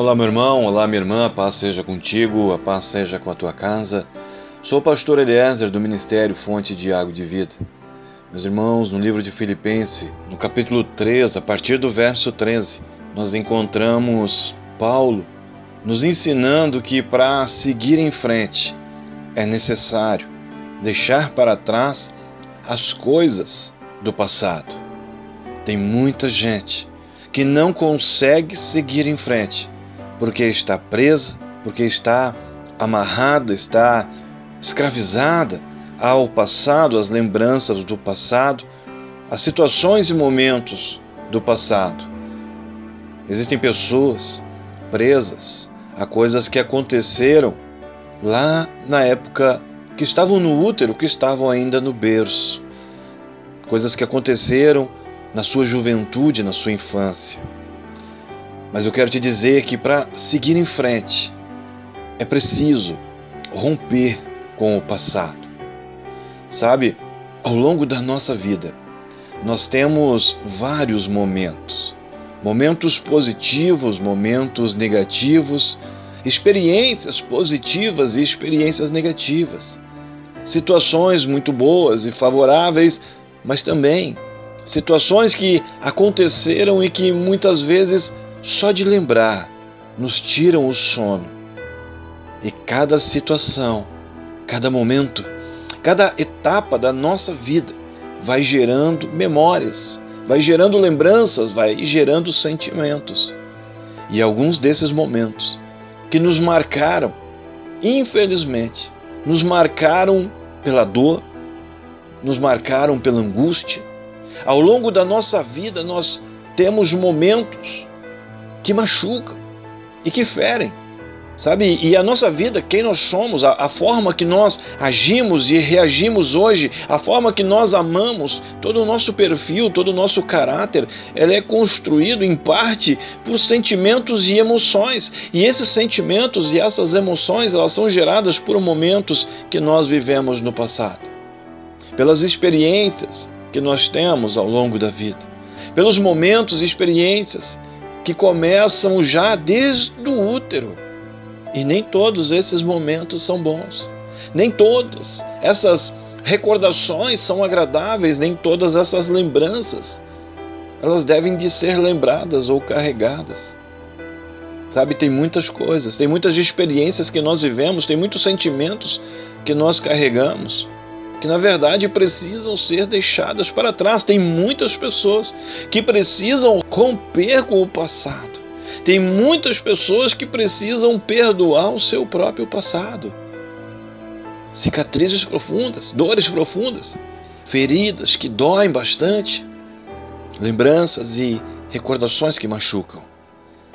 Olá, meu irmão, olá, minha irmã, a paz seja contigo, a paz seja com a tua casa. Sou o pastor Eliezer do Ministério Fonte de Água de Vida. Meus irmãos, no livro de Filipenses, no capítulo 3, a partir do verso 13, nós encontramos Paulo nos ensinando que para seguir em frente é necessário deixar para trás as coisas do passado. Tem muita gente que não consegue seguir em frente porque está presa, porque está amarrada, está escravizada ao passado, às lembranças do passado, às situações e momentos do passado. Existem pessoas presas a coisas que aconteceram lá na época que estavam no útero, que estavam ainda no berço. Coisas que aconteceram na sua juventude, na sua infância. Mas eu quero te dizer que para seguir em frente é preciso romper com o passado. Sabe, ao longo da nossa vida, nós temos vários momentos. Momentos positivos, momentos negativos, experiências positivas e experiências negativas. Situações muito boas e favoráveis, mas também situações que aconteceram e que muitas vezes só de lembrar, nos tiram o sono. E cada situação, cada momento, cada etapa da nossa vida vai gerando memórias, vai gerando lembranças, vai gerando sentimentos. E alguns desses momentos que nos marcaram, infelizmente, nos marcaram pela dor, nos marcaram pela angústia. Ao longo da nossa vida, nós temos momentos que machucam e que ferem. Sabe? E a nossa vida, quem nós somos, a, a, forma que nós agimos e reagimos hoje, a forma que nós amamos, todo o nosso perfil, todo o nosso caráter, ela é construído em parte por sentimentos e emoções. E esses sentimentos e essas emoções, elas são geradas por momentos que nós vivemos no passado. Pelas experiências que nós temos ao longo da vida. Pelos momentos e experiências que começam já desde o útero. E nem todos esses momentos são bons. Nem todas essas recordações são agradáveis, nem todas essas lembranças elas devem de ser lembradas ou carregadas. Sabe, tem muitas coisas, tem muitas experiências que nós vivemos, tem muitos sentimentos que nós carregamos que na verdade precisam ser deixadas para trás. Tem muitas pessoas que precisam romper com o passado. Tem muitas pessoas que precisam perdoar o seu próprio passado. Cicatrizes profundas, dores profundas, feridas que doem bastante, lembranças e recordações que machucam.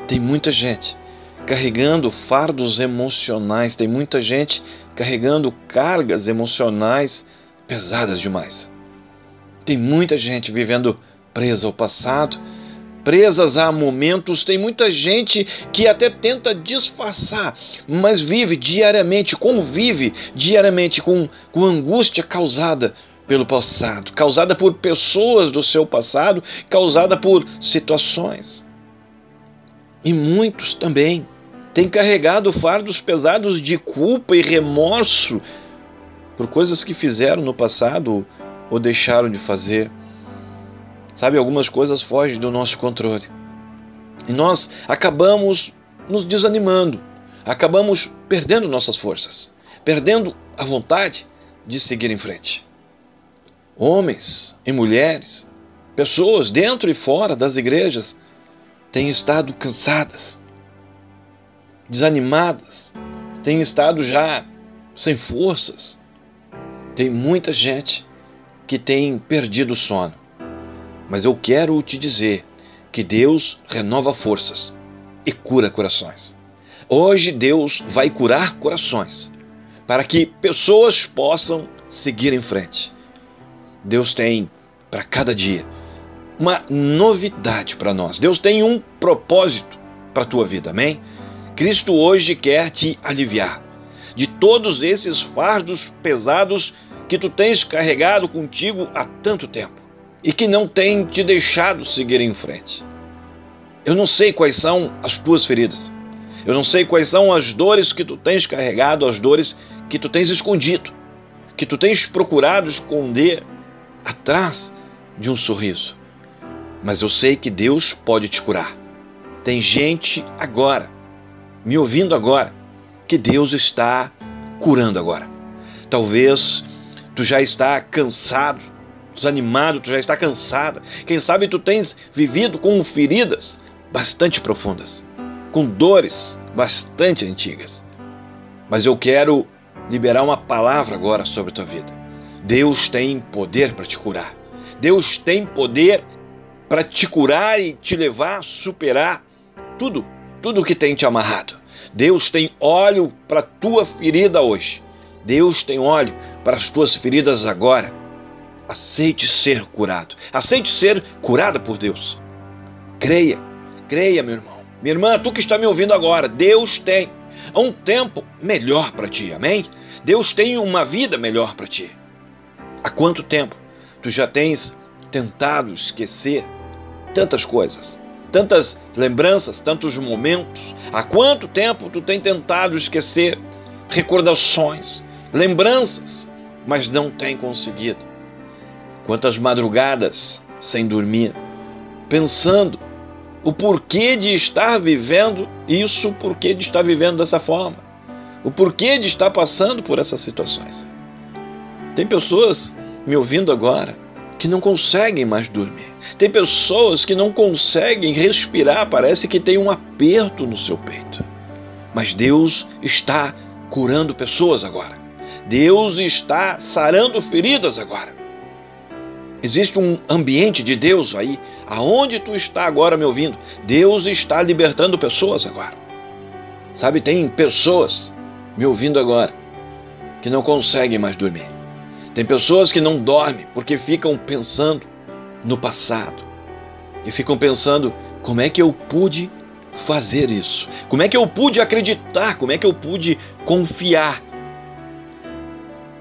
Tem muita gente carregando fardos emocionais, tem muita gente carregando cargas emocionais pesadas demais. Tem muita gente vivendo presa ao passado, presas a momentos, tem muita gente que até tenta disfarçar, mas vive diariamente, como vive diariamente com, com angústia causada pelo passado, causada por pessoas do seu passado, causada por situações. E muitos também têm carregado fardos pesados de culpa e remorso por coisas que fizeram no passado ou deixaram de fazer. Sabe, algumas coisas fogem do nosso controle. E nós acabamos nos desanimando, acabamos perdendo nossas forças, perdendo a vontade de seguir em frente. Homens e mulheres, pessoas dentro e fora das igrejas, têm estado cansadas, desanimadas, têm estado já sem forças, tem muita gente que tem perdido o sono. Mas eu quero te dizer que Deus renova forças e cura corações. Hoje Deus vai curar corações para que pessoas possam seguir em frente. Deus tem para cada dia uma novidade para nós. Deus tem um propósito para a tua vida, amém? Cristo hoje quer te aliviar de todos esses fardos pesados que tu tens carregado contigo há tanto tempo e que não tem te deixado seguir em frente. Eu não sei quais são as tuas feridas. Eu não sei quais são as dores que tu tens carregado, as dores que tu tens escondido, que tu tens procurado esconder atrás de um sorriso. Mas eu sei que Deus pode te curar. Tem gente agora, me ouvindo agora, que Deus está curando agora. Talvez tu já está cansado, desanimado, tu já está cansada. Quem sabe tu tens vivido com feridas bastante profundas, com dores bastante antigas. Mas eu quero liberar uma palavra agora sobre a tua vida. Deus tem poder para te curar. Deus tem poder para te curar e te levar a superar tudo, tudo que tem te amarrado. Deus tem óleo para tua ferida hoje. Deus tem óleo para as tuas feridas agora. Aceite ser curado. Aceite ser curada por Deus. Creia, creia, meu irmão. Minha irmã, tu que está me ouvindo agora, Deus tem um tempo melhor para ti, amém? Deus tem uma vida melhor para ti. Há quanto tempo tu já tens tentado esquecer tantas coisas? tantas lembranças, tantos momentos. Há quanto tempo tu tem tentado esquecer recordações, lembranças, mas não tem conseguido? Quantas madrugadas sem dormir, pensando o porquê de estar vivendo isso, o porquê de estar vivendo dessa forma, o porquê de estar passando por essas situações. Tem pessoas me ouvindo agora que não conseguem mais dormir. Tem pessoas que não conseguem respirar, parece que tem um aperto no seu peito. Mas Deus está curando pessoas agora. Deus está sarando feridas agora. Existe um ambiente de Deus aí, aonde tu está agora me ouvindo. Deus está libertando pessoas agora. Sabe, tem pessoas me ouvindo agora que não conseguem mais dormir tem pessoas que não dormem porque ficam pensando no passado e ficam pensando como é que eu pude fazer isso? Como é que eu pude acreditar? Como é que eu pude confiar?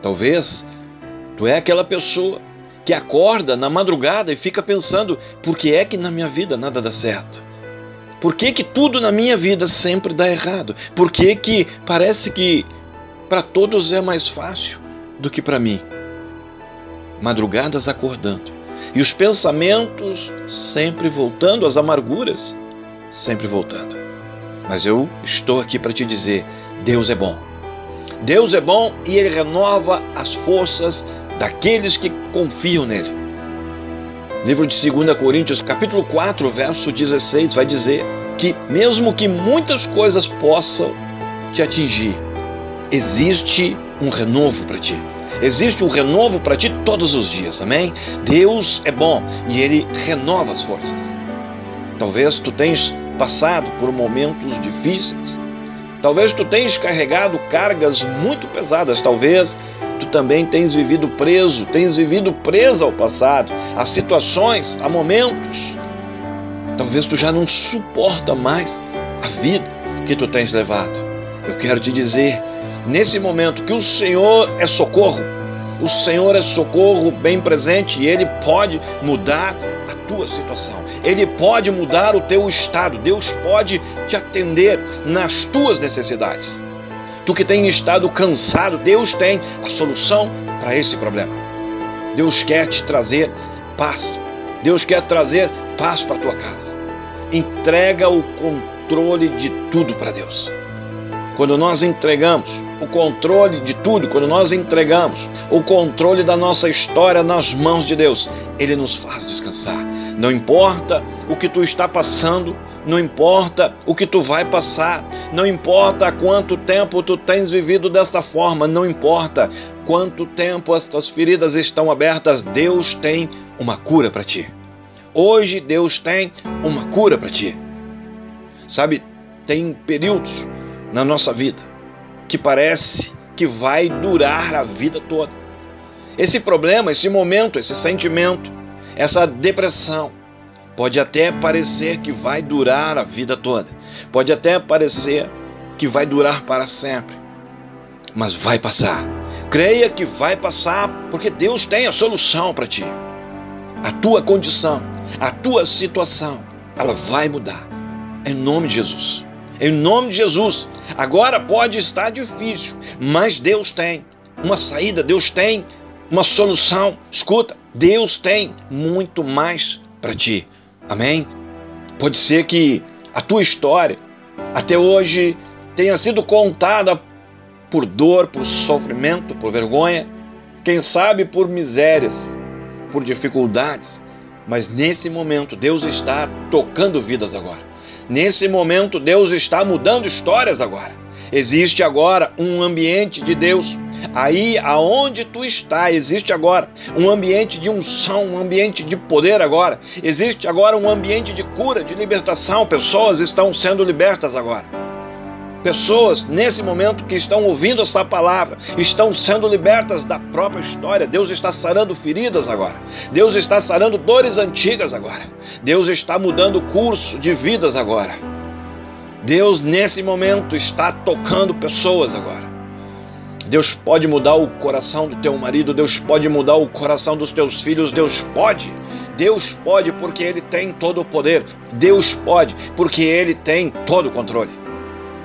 Talvez tu é aquela pessoa que acorda na madrugada e fica pensando: por que é que na minha vida nada dá certo? Por que, que tudo na minha vida sempre dá errado? Por que, que parece que para todos é mais fácil do que para mim? madrugadas acordando, e os pensamentos sempre voltando, as amarguras sempre voltando. Mas eu estou aqui para te dizer: Deus é bom. Deus é bom e Ele renova as forças daqueles que confiam nele. Livro de 2 Coríntios, capítulo 4, verso 16, vai dizer que mesmo que muitas coisas possam te atingir, existe um renovo para ti. Existe um renovo para ti todos os dias, amém? Deus é bom e Ele renova as forças. Talvez tu tenhas passado por momentos difíceis. Talvez tu tenhas carregado cargas muito pesadas. Talvez tu também tenhas vivido preso, tenhas vivido preso ao passado, a situações, a momentos. Talvez tu já não suporta mais a vida que tu tens levado. Eu quero te dizer nesse momento que o Senhor é socorro. O Senhor é socorro bem presente e Ele pode mudar a tua situação. Ele pode mudar o teu estado. Deus pode te atender nas tuas necessidades. Tu que tem estado cansado, Deus tem a solução para esse problema. Deus quer te trazer paz. Deus quer trazer paz para tua casa. Entrega o controle de tudo para Deus. Quando nós entregamos o controle de tudo, quando nós entregamos o controle da nossa história nas mãos de Deus, Ele nos faz descansar. Não importa o que tu está passando, não importa o que tu vai passar, não importa quanto tempo tu tens vivido dessa forma, não importa quanto tempo estas feridas estão abertas, Deus tem uma cura para ti. Hoje Deus tem uma cura para ti. Sabe, tem períodos na nossa vida que parece que vai durar a vida toda. Esse problema, esse momento, esse sentimento, essa depressão, pode até parecer que vai durar a vida toda. Pode até parecer que vai durar para sempre. Mas vai passar. Creia que vai passar, porque Deus tem a solução para ti. A tua condição, a tua situação, ela vai mudar. Em nome de Jesus. Em nome de Jesus. Agora pode estar difícil, mas Deus tem uma saída, Deus tem uma solução. Escuta, Deus tem muito mais para ti. Amém? Pode ser que a tua história até hoje tenha sido contada por dor, por sofrimento, por vergonha, quem sabe por misérias, por dificuldades, mas nesse momento Deus está tocando vidas agora. Nesse momento, Deus está mudando histórias agora. Existe agora um ambiente de Deus. Aí aonde tu está, existe agora um ambiente de unção, um ambiente de poder agora. Existe agora um ambiente de cura, de libertação. Pessoas estão sendo libertas agora pessoas nesse momento que estão ouvindo essa palavra estão sendo libertas da própria história. Deus está sarando feridas agora. Deus está sarando dores antigas agora. Deus está mudando o curso de vidas agora. Deus nesse momento está tocando pessoas agora. Deus pode mudar o coração do teu marido, Deus pode mudar o coração dos teus filhos, Deus pode. Deus pode porque Ele tem todo o poder. Deus pode porque Ele tem todo o controle.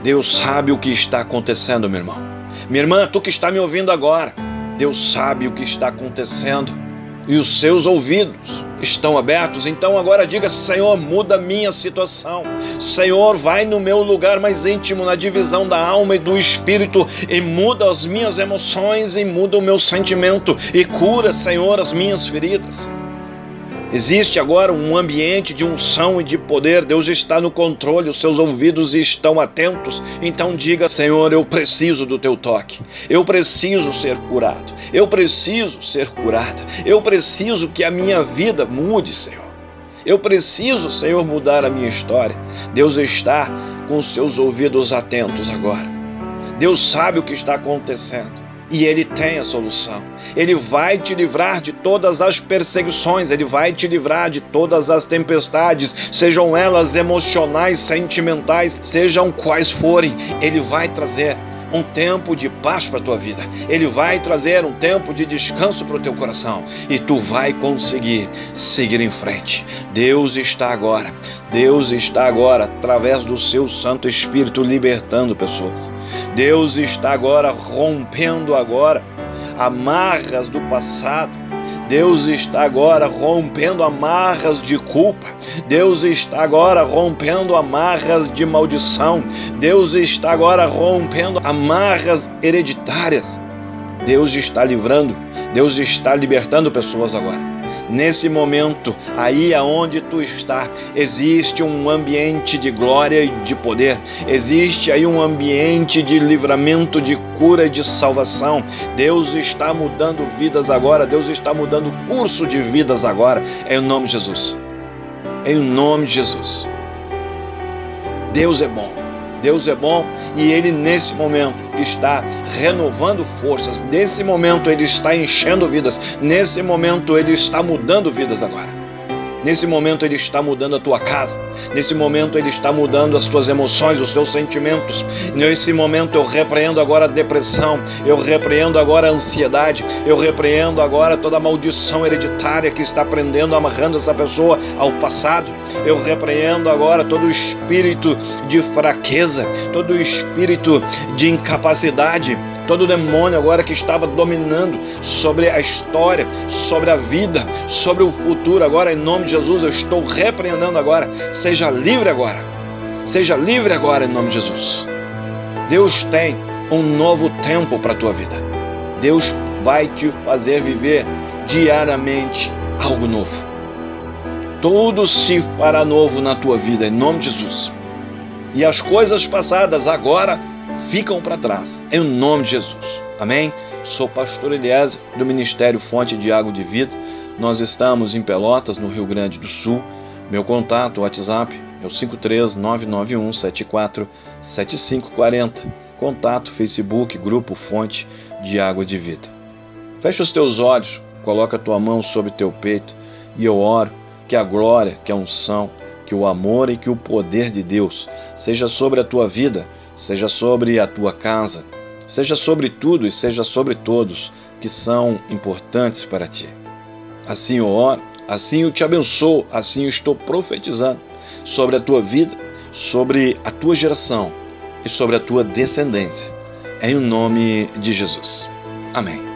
Deus sabe o que está acontecendo, meu irmão. Minha irmã, tu que está me ouvindo agora, Deus sabe o que está acontecendo e os seus ouvidos estão abertos. Então agora diga: Senhor, muda minha situação. Senhor, vai no meu lugar mais íntimo, na divisão da alma e do espírito, e muda as minhas emoções e muda o meu sentimento e cura, Senhor, as minhas feridas. Existe agora um ambiente de unção e de poder. Deus está no controle, os seus ouvidos estão atentos. Então diga: Senhor, eu preciso do teu toque. Eu preciso ser curado. Eu preciso ser curada. Eu preciso que a minha vida mude, Senhor. Eu preciso, Senhor, mudar a minha história. Deus está com os seus ouvidos atentos agora. Deus sabe o que está acontecendo e Ele tem a solução. Ele vai te livrar de todas as perseguições, Ele vai te livrar de todas as tempestades, sejam elas emocionais, sentimentais, sejam quais forem, Ele vai trazer um tempo de paz para a tua vida. Ele vai trazer um tempo de descanso para o teu coração e tu vai conseguir seguir em frente. Deus está agora, Deus está agora através do seu Santo Espírito libertando pessoas. Deus está agora rompendo agora amarras do passado Deus está agora rompendo amarras de culpa. Deus está agora rompendo amarras de maldição. Deus está agora rompendo amarras hereditárias. Deus está livrando, Deus está libertando pessoas agora nesse momento, aí aonde tu está, existe um ambiente de glória e de poder, existe aí um ambiente de livramento, de cura e de salvação. Deus está mudando vidas agora, Deus está mudando o curso de vidas agora, em nome de Jesus. Em nome de Jesus. Deus é bom. Deus é bom e Ele nesse momento está renovando forças, nesse momento Ele está enchendo vidas, nesse momento Ele está mudando vidas agora. Nesse momento Ele está mudando a tua casa. Nesse momento Ele está mudando as tuas emoções, os teus sentimentos. Nesse momento eu repreendo agora a depressão. Eu repreendo agora a ansiedade. Eu repreendo agora toda a maldição hereditária que está prendendo, amarrando essa pessoa ao passado. Eu repreendo agora todo o espírito de fraqueza, todo o espírito de incapacidade todo demônio agora que estava dominando sobre a história, sobre a vida, sobre o futuro. Agora, em nome de Jesus, eu estou repreendendo agora. Seja livre agora. Seja livre agora, em nome de Jesus. Deus tem um novo tempo para a tua vida. Deus vai te fazer viver diariamente algo novo. Tudo se fará novo na tua vida, em nome de Jesus. E as coisas passadas agora ficam para trás, em nome de Jesus. Amém? Sou pastor Eliezer do Ministério Fonte de Água de Vida. Nós estamos em Pelotas, no Rio Grande do Sul. Meu contato, WhatsApp, é o 53991747540. Contato, Facebook, Grupo Fonte de Água de Vida. Fecha os teus olhos, coloca a tua mão sobre teu peito e eu oro que a glória, que a unção, que o amor e que o poder de Deus seja sobre a tua vida, seja sobre a tua casa, seja sobre tudo e seja sobre todos que são importantes para ti. Assim eu oro, assim eu te abençoo, assim eu estou profetizando sobre a tua vida, sobre a tua geração e sobre a tua descendência. Em nome de Jesus. Amém.